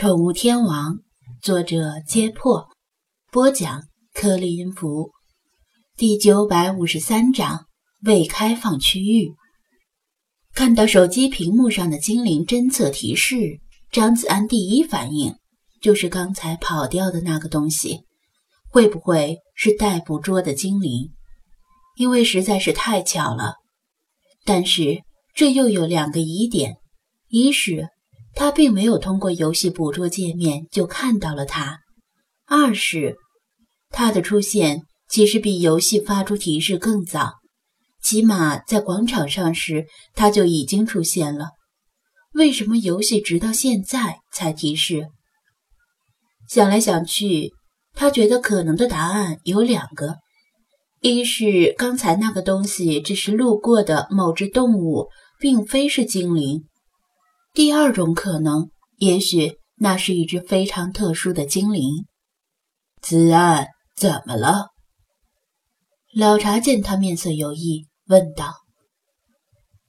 宠物天王》，作者：揭破，播讲：颗粒音符，第九百五十三章：未开放区域。看到手机屏幕上的精灵侦测提示，张子安第一反应就是刚才跑掉的那个东西，会不会是待捕捉的精灵？因为实在是太巧了。但是这又有两个疑点：一是他并没有通过游戏捕捉界面就看到了他；二是他的出现其实比游戏发出提示更早，起码在广场上时他就已经出现了。为什么游戏直到现在才提示？想来想去，他觉得可能的答案有两个。一是刚才那个东西只是路过的某只动物，并非是精灵。第二种可能，也许那是一只非常特殊的精灵。子安，怎么了？老茶见他面色有异，问道。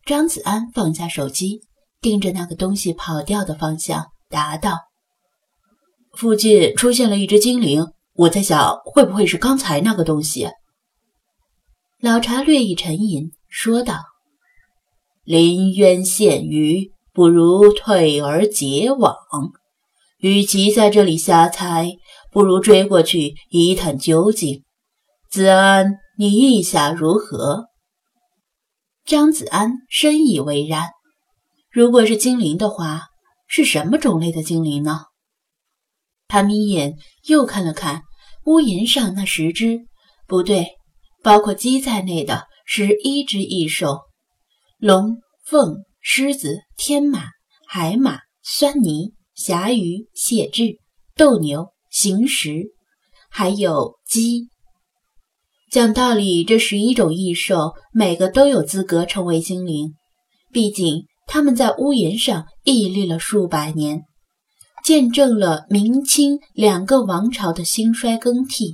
张子安放下手机，盯着那个东西跑掉的方向，答道：“附近出现了一只精灵，我在想，会不会是刚才那个东西？”老茶略一沉吟，说道：“临渊羡鱼，不如退而结网。与其在这里瞎猜，不如追过去一探究竟。子安，你意下如何？”张子安深以为然。如果是精灵的话，是什么种类的精灵呢？他眯眼又看了看屋檐上那十只，不对。包括鸡在内的十一只异兽：龙、凤、狮子、天马、海马、酸泥、侠鱼、蟹豸、斗牛、行石，还有鸡。讲道理，这十一种异兽每个都有资格成为精灵，毕竟他们在屋檐上屹立了数百年，见证了明清两个王朝的兴衰更替。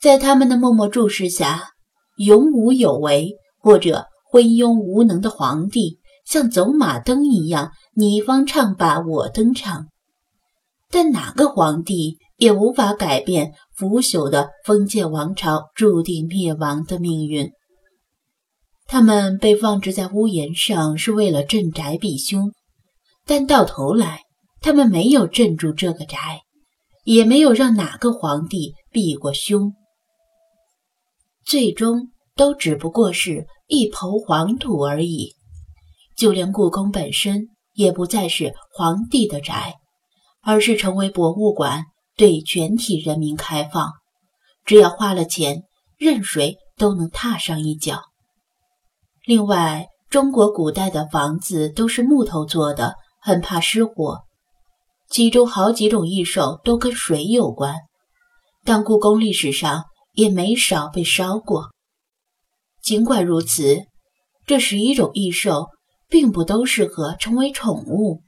在他们的默默注视下，勇武有为或者昏庸无能的皇帝，像走马灯一样，你方唱罢我登场。但哪个皇帝也无法改变腐朽的封建王朝注定灭亡的命运。他们被放置在屋檐上，是为了镇宅避凶，但到头来，他们没有镇住这个宅，也没有让哪个皇帝避过凶。最终都只不过是一抔黄土而已，就连故宫本身也不再是皇帝的宅，而是成为博物馆，对全体人民开放，只要花了钱，任谁都能踏上一脚。另外，中国古代的房子都是木头做的，很怕失火，其中好几种异兽都跟水有关，但故宫历史上。也没少被烧过。尽管如此，这十一种异兽并不都适合成为宠物，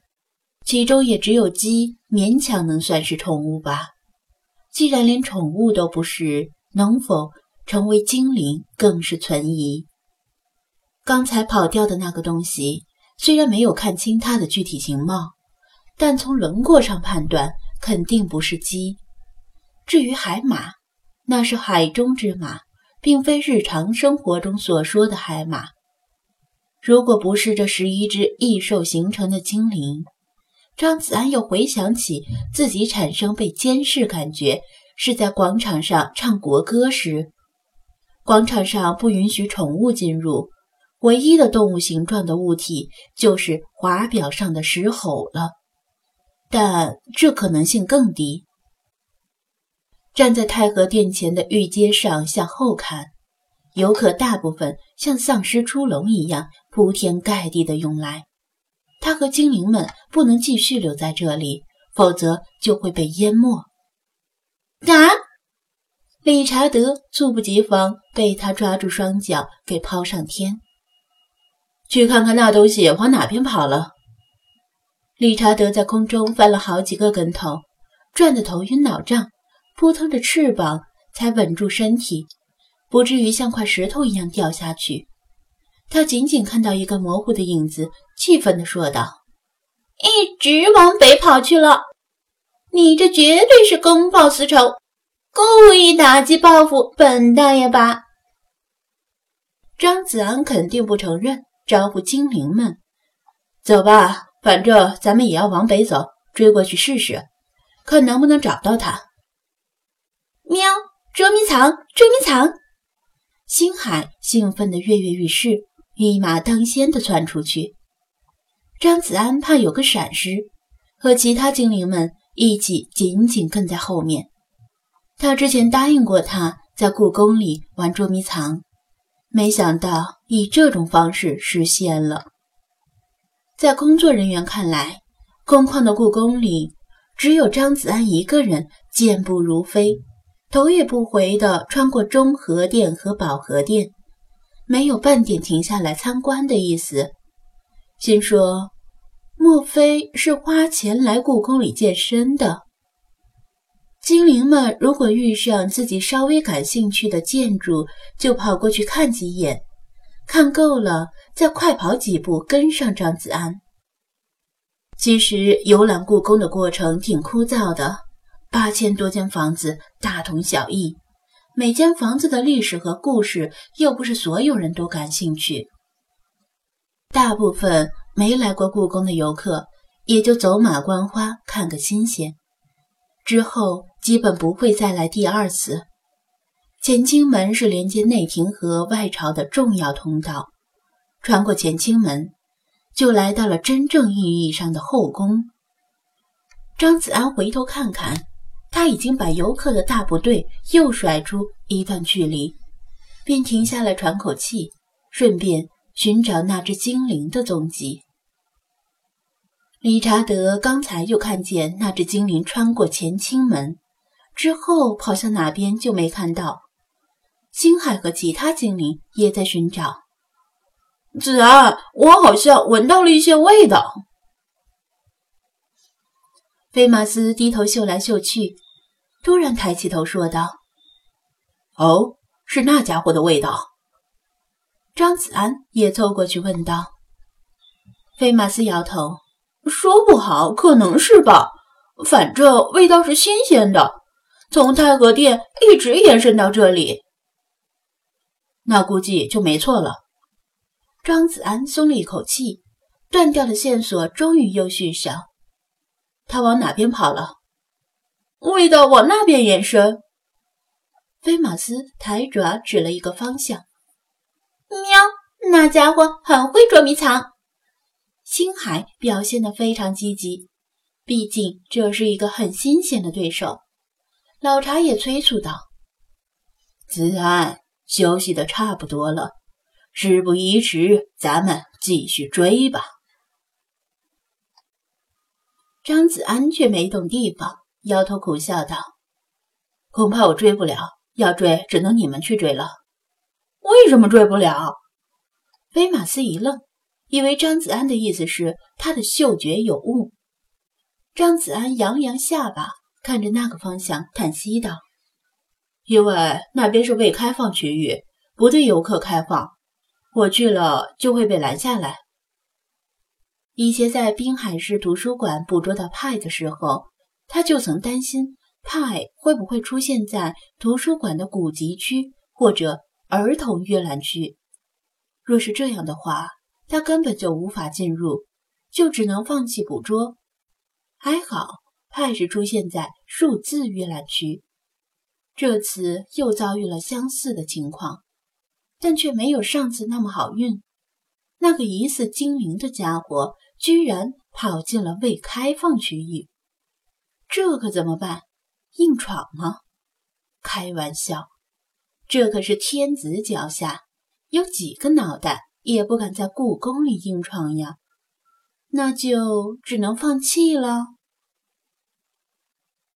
其中也只有鸡勉强能算是宠物吧。既然连宠物都不是，能否成为精灵更是存疑。刚才跑掉的那个东西，虽然没有看清它的具体形貌，但从轮廓上判断，肯定不是鸡。至于海马，那是海中之马，并非日常生活中所说的海马。如果不是这十一只异兽形成的精灵，张子安又回想起自己产生被监视感觉，是在广场上唱国歌时。广场上不允许宠物进入，唯一的动物形状的物体就是华表上的石猴了。但这可能性更低。站在太和殿前的御阶上向后看，游客大部分像丧尸出笼一样铺天盖地的涌来。他和精灵们不能继续留在这里，否则就会被淹没。啊！理查德猝不及防被他抓住双脚给抛上天。去看看那东西往哪边跑了。理查德在空中翻了好几个跟头，转得头晕脑胀。扑腾着翅膀，才稳住身体，不至于像块石头一样掉下去。他仅仅看到一个模糊的影子，气愤地说道：“一直往北跑去了，你这绝对是公报私仇，故意打击报复本大爷吧？张子安肯定不承认，招呼精灵们走吧，反正咱们也要往北走，追过去试试，看能不能找到他。喵，捉迷藏，捉迷藏！星海兴奋地跃跃欲试，一马当先地窜出去。张子安怕有个闪失，和其他精灵们一起紧紧跟在后面。他之前答应过他在故宫里玩捉迷藏。没想到以这种方式实现了。在工作人员看来，空旷的故宫里只有张子安一个人，健步如飞，头也不回地穿过中和殿和保和殿，没有半点停下来参观的意思。心说：莫非是花钱来故宫里健身的？精灵们如果遇上自己稍微感兴趣的建筑，就跑过去看几眼，看够了再快跑几步跟上张子安。其实游览故宫的过程挺枯燥的，八千多间房子大同小异，每间房子的历史和故事又不是所有人都感兴趣。大部分没来过故宫的游客也就走马观花看个新鲜，之后。基本不会再来第二次。乾清门是连接内廷和外朝的重要通道，穿过乾清门，就来到了真正意义上的后宫。张子安回头看看，他已经把游客的大部队又甩出一段距离，便停下来喘口气，顺便寻找那只精灵的踪迹。理查德刚才又看见那只精灵穿过乾清门。之后跑向哪边就没看到。星海和其他精灵也在寻找。子安，我好像闻到了一些味道。菲马斯低头嗅来嗅去，突然抬起头说道：“哦，是那家伙的味道。”张子安也凑过去问道。菲马斯摇头，说不好，可能是吧。反正味道是新鲜的。从太和殿一直延伸到这里，那估计就没错了。张子安松了一口气，断掉的线索终于又续上。他往哪边跑了？味道往那边延伸。菲马斯抬爪指了一个方向。喵，那家伙很会捉迷藏。星海表现得非常积极，毕竟这是一个很新鲜的对手。老茶也催促道：“子安，休息的差不多了，事不宜迟，咱们继续追吧。”张子安却没动地方，摇头苦笑道：“恐怕我追不了，要追只能你们去追了。”“为什么追不了？”威马斯一愣，以为张子安的意思是他的嗅觉有误。张子安扬扬下巴。看着那个方向，叹息道：“因为那边是未开放区域，不对游客开放。我去了就会被拦下来。”以前在滨海市图书馆捕捉到派的时候，他就曾担心派会不会出现在图书馆的古籍区或者儿童阅览区。若是这样的话，他根本就无法进入，就只能放弃捕捉。还好。派是出现在数字阅览区，这次又遭遇了相似的情况，但却没有上次那么好运。那个疑似精灵的家伙居然跑进了未开放区域，这可怎么办？硬闯吗？开玩笑，这可是天子脚下，有几个脑袋也不敢在故宫里硬闯呀。那就只能放弃了。